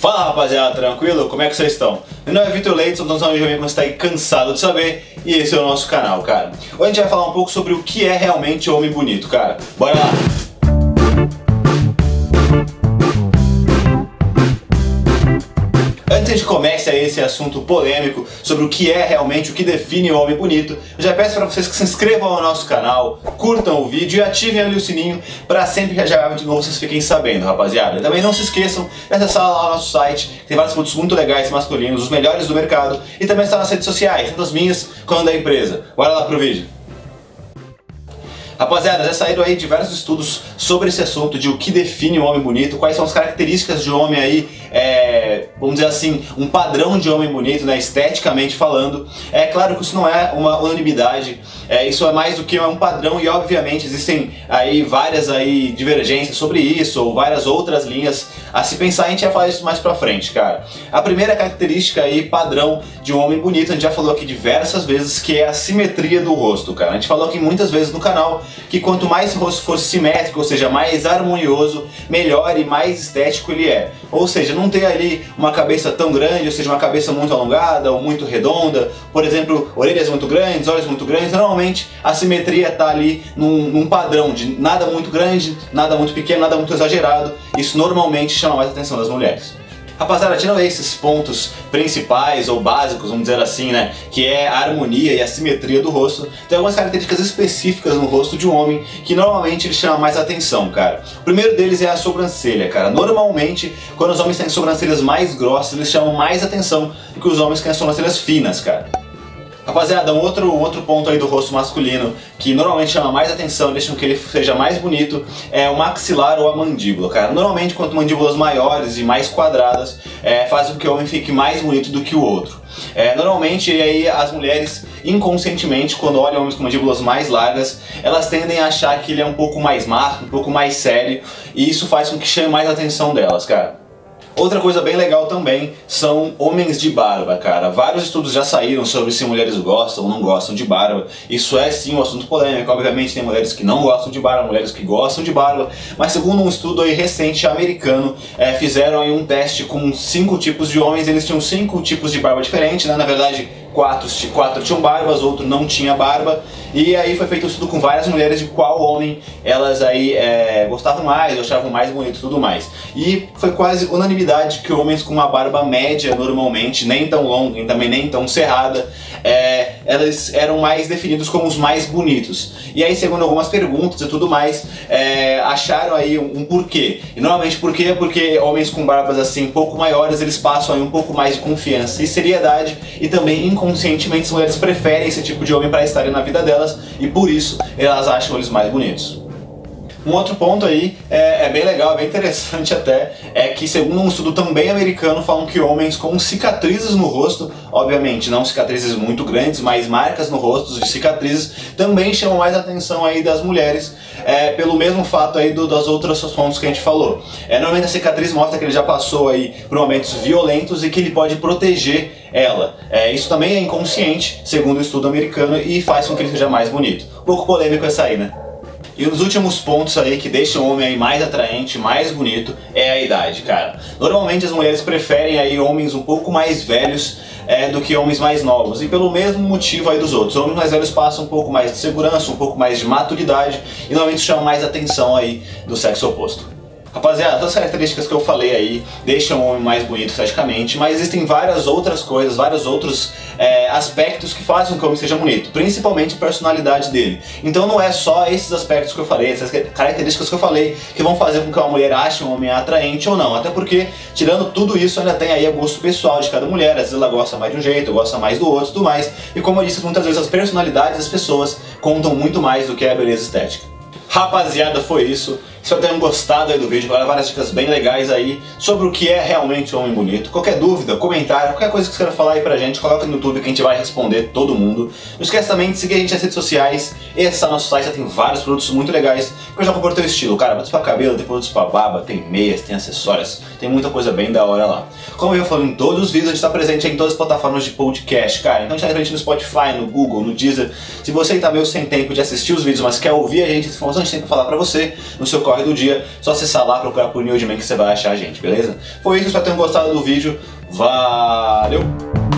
Fala rapaziada, tranquilo? Como é que vocês estão? Meu nome é Vitor Leite, sou um amigo que está aí cansado de saber e esse é o nosso canal, cara. Hoje a gente vai falar um pouco sobre o que é realmente homem bonito, cara. Bora lá! Antes de comece a esse assunto polêmico sobre o que é realmente o que define o homem bonito, eu já peço para vocês que se inscrevam no nosso canal, curtam o vídeo e ativem ali o sininho para sempre que já de novo vocês fiquem sabendo, rapaziada. Também não se esqueçam de acessar lá o nosso site, que tem vários produtos muito legais masculinos, os melhores do mercado, e também está nas redes sociais, tanto as minhas quanto da empresa. Bora lá pro vídeo. Rapaziada, já saíram aí diversos estudos sobre esse assunto de o que define o homem bonito, quais são as características de homem aí, é, vamos dizer assim, um padrão de homem bonito, né, esteticamente falando. É claro que isso não é uma unanimidade, é, isso é mais do que um padrão e obviamente existem aí várias aí divergências sobre isso ou várias outras linhas a se pensar, a gente vai falar isso mais pra frente, cara. A primeira característica aí, padrão de um homem bonito, a gente já falou aqui diversas vezes, que é a simetria do rosto, cara. A gente falou aqui muitas vezes no canal que quanto mais o rosto for simétrico, ou seja, mais harmonioso, melhor e mais estético ele é. Ou seja, não ter ali uma cabeça tão grande, ou seja, uma cabeça muito alongada ou muito redonda, por exemplo, orelhas muito grandes, olhos muito grandes, normalmente a simetria está ali num, num padrão de nada muito grande, nada muito pequeno, nada muito exagerado. Isso normalmente chama mais a atenção das mulheres. Rapaziada, tirando esses pontos principais ou básicos, vamos dizer assim, né? Que é a harmonia e a simetria do rosto, tem algumas características específicas no rosto de um homem que normalmente ele chama mais atenção, cara. O primeiro deles é a sobrancelha, cara. Normalmente, quando os homens têm sobrancelhas mais grossas, eles chamam mais atenção do que os homens que têm sobrancelhas finas, cara. Rapaziada, um outro, outro ponto aí do rosto masculino que normalmente chama mais atenção, deixa que ele seja mais bonito, é o maxilar ou a mandíbula, cara. Normalmente, quanto mandíbulas maiores e mais quadradas, é, faz com que o homem fique mais bonito do que o outro. É, normalmente, aí, as mulheres, inconscientemente, quando olham homens com mandíbulas mais largas, elas tendem a achar que ele é um pouco mais marco, um pouco mais sério, e isso faz com que chame mais atenção delas, cara. Outra coisa bem legal também são homens de barba, cara. Vários estudos já saíram sobre se mulheres gostam ou não gostam de barba. Isso é sim um assunto polêmico. Obviamente tem mulheres que não gostam de barba, mulheres que gostam de barba. Mas segundo um estudo aí recente americano, é, fizeram aí um teste com cinco tipos de homens. Eles tinham cinco tipos de barba diferentes, né? Na verdade, quatro, quatro tinham barbas, outro não tinha barba. E aí foi feito um estudo com várias mulheres de qual homem elas aí é, gostavam mais, achavam mais bonito e tudo mais. E foi quase unanimidade que homens com uma barba média normalmente, nem tão longa e também nem tão cerrada, é, elas eram mais definidos como os mais bonitos. E aí, segundo algumas perguntas e tudo mais, é, acharam aí um, um, porquê. E normalmente porquê porque homens com barbas assim um pouco maiores, eles passam aí um pouco mais de confiança e seriedade e também inconscientemente as mulheres preferem esse tipo de homem para estarem na vida delas e por isso elas acham eles mais bonitos. Um outro ponto aí é, é, bem legal, é bem interessante até, é que segundo um estudo também americano falam que homens com cicatrizes no rosto, obviamente não cicatrizes muito grandes, mas marcas no rosto de cicatrizes, também chamam mais atenção aí das mulheres, é, pelo mesmo fato aí do, das outras pontos que a gente falou. É, normalmente a cicatriz mostra que ele já passou aí por momentos violentos e que ele pode proteger ela. É, isso também é inconsciente, segundo o estudo americano, e faz com que ele seja mais bonito. Um pouco polêmico essa aí, né? E um dos últimos pontos aí que deixam o homem aí mais atraente, mais bonito, é a idade, cara. Normalmente as mulheres preferem aí homens um pouco mais velhos é, do que homens mais novos. E pelo mesmo motivo aí dos outros. Homens mais velhos passam um pouco mais de segurança, um pouco mais de maturidade e normalmente chamam mais atenção aí do sexo oposto. Rapaziada, todas as características que eu falei aí deixam o homem mais bonito esteticamente, mas existem várias outras coisas, vários outros é, aspectos que fazem o homem seja bonito, principalmente a personalidade dele. Então não é só esses aspectos que eu falei, essas características que eu falei, que vão fazer com que uma mulher ache um homem atraente ou não. Até porque, tirando tudo isso, ainda tem aí o gosto pessoal de cada mulher. Às vezes ela gosta mais de um jeito, gosta mais do outro e tudo mais. E como eu disse, muitas vezes as personalidades das pessoas contam muito mais do que a beleza estética. Rapaziada, foi isso. Espero que tenham gostado aí do vídeo, agora várias dicas bem legais aí sobre o que é realmente um homem bonito. Qualquer dúvida, comentário, qualquer coisa que você queira falar aí pra gente, coloca no YouTube que a gente vai responder todo mundo. Não esquece também de seguir a gente nas redes sociais. Esse é o nosso site, já tem vários produtos muito legais que eu já comprei o teu estilo. Cara, produtos pra cabelo, tem produtos pra barba, tem meias, tem acessórios, tem muita coisa bem da hora lá. Como eu falo em todos os vídeos, a gente tá presente em todas as plataformas de podcast, cara. Então a gente tá presente no Spotify, no Google, no Deezer. Se você tá meio sem tempo de assistir os vídeos, mas quer ouvir a gente, informações a gente tem pra falar pra você, no seu corre do dia, só acessar lá, procurar por Newdman que você vai achar a gente, beleza? Foi isso, espero que tenham gostado do vídeo. Valeu!